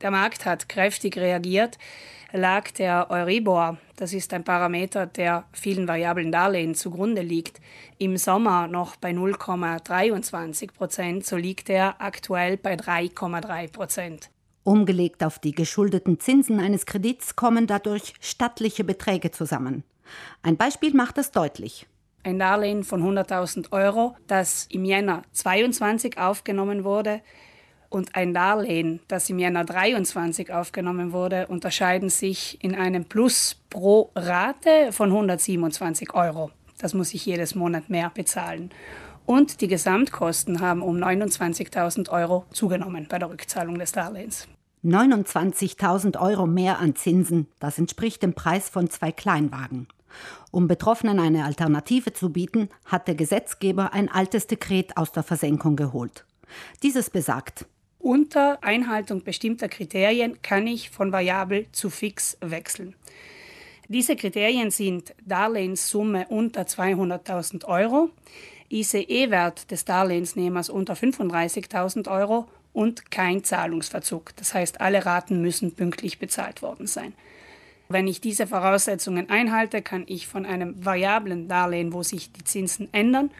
Der Markt hat kräftig reagiert, lag der Euribor, das ist ein Parameter, der vielen variablen Darlehen zugrunde liegt, im Sommer noch bei 0,23 Prozent, so liegt er aktuell bei 3,3 Prozent. Umgelegt auf die geschuldeten Zinsen eines Kredits kommen dadurch stattliche Beträge zusammen. Ein Beispiel macht das deutlich. Ein Darlehen von 100.000 Euro, das im Jänner 22 aufgenommen wurde, und ein Darlehen, das im Jänner 23 aufgenommen wurde, unterscheiden sich in einem Plus pro Rate von 127 Euro. Das muss ich jedes Monat mehr bezahlen. Und die Gesamtkosten haben um 29.000 Euro zugenommen bei der Rückzahlung des Darlehens. 29.000 Euro mehr an Zinsen, das entspricht dem Preis von zwei Kleinwagen. Um Betroffenen eine Alternative zu bieten, hat der Gesetzgeber ein altes Dekret aus der Versenkung geholt. Dieses besagt, unter Einhaltung bestimmter Kriterien kann ich von variabel zu fix wechseln. Diese Kriterien sind Darlehenssumme unter 200.000 Euro, ICE-Wert des Darlehensnehmers unter 35.000 Euro und kein Zahlungsverzug. Das heißt, alle Raten müssen pünktlich bezahlt worden sein. Wenn ich diese Voraussetzungen einhalte, kann ich von einem variablen Darlehen, wo sich die Zinsen ändern,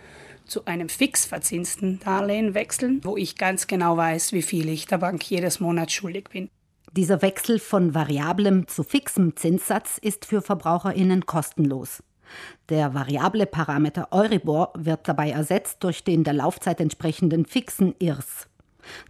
zu einem fix verzinsten Darlehen wechseln, wo ich ganz genau weiß, wie viel ich der Bank jedes Monat schuldig bin. Dieser Wechsel von variablem zu fixem Zinssatz ist für Verbraucherinnen kostenlos. Der variable Parameter Euribor wird dabei ersetzt durch den der Laufzeit entsprechenden fixen IRS.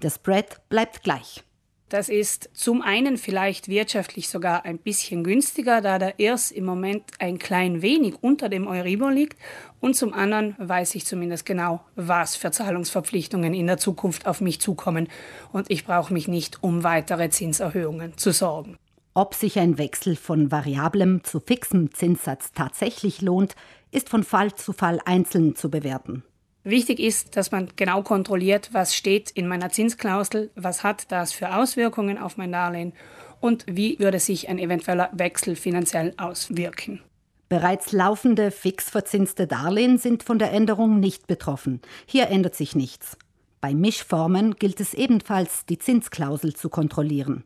Der Spread bleibt gleich. Das ist zum einen vielleicht wirtschaftlich sogar ein bisschen günstiger, da der IRS im Moment ein klein wenig unter dem Euribor liegt. Und zum anderen weiß ich zumindest genau, was für Zahlungsverpflichtungen in der Zukunft auf mich zukommen. Und ich brauche mich nicht um weitere Zinserhöhungen zu sorgen. Ob sich ein Wechsel von variablem zu fixem Zinssatz tatsächlich lohnt, ist von Fall zu Fall einzeln zu bewerten. Wichtig ist, dass man genau kontrolliert, was steht in meiner Zinsklausel, was hat das für Auswirkungen auf mein Darlehen und wie würde sich ein eventueller Wechsel finanziell auswirken. Bereits laufende fix verzinste Darlehen sind von der Änderung nicht betroffen. Hier ändert sich nichts. Bei Mischformen gilt es ebenfalls, die Zinsklausel zu kontrollieren.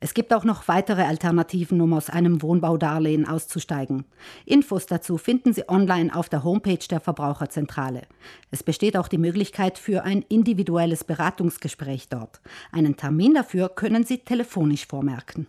Es gibt auch noch weitere Alternativen, um aus einem Wohnbaudarlehen auszusteigen. Infos dazu finden Sie online auf der Homepage der Verbraucherzentrale. Es besteht auch die Möglichkeit für ein individuelles Beratungsgespräch dort. Einen Termin dafür können Sie telefonisch vormerken.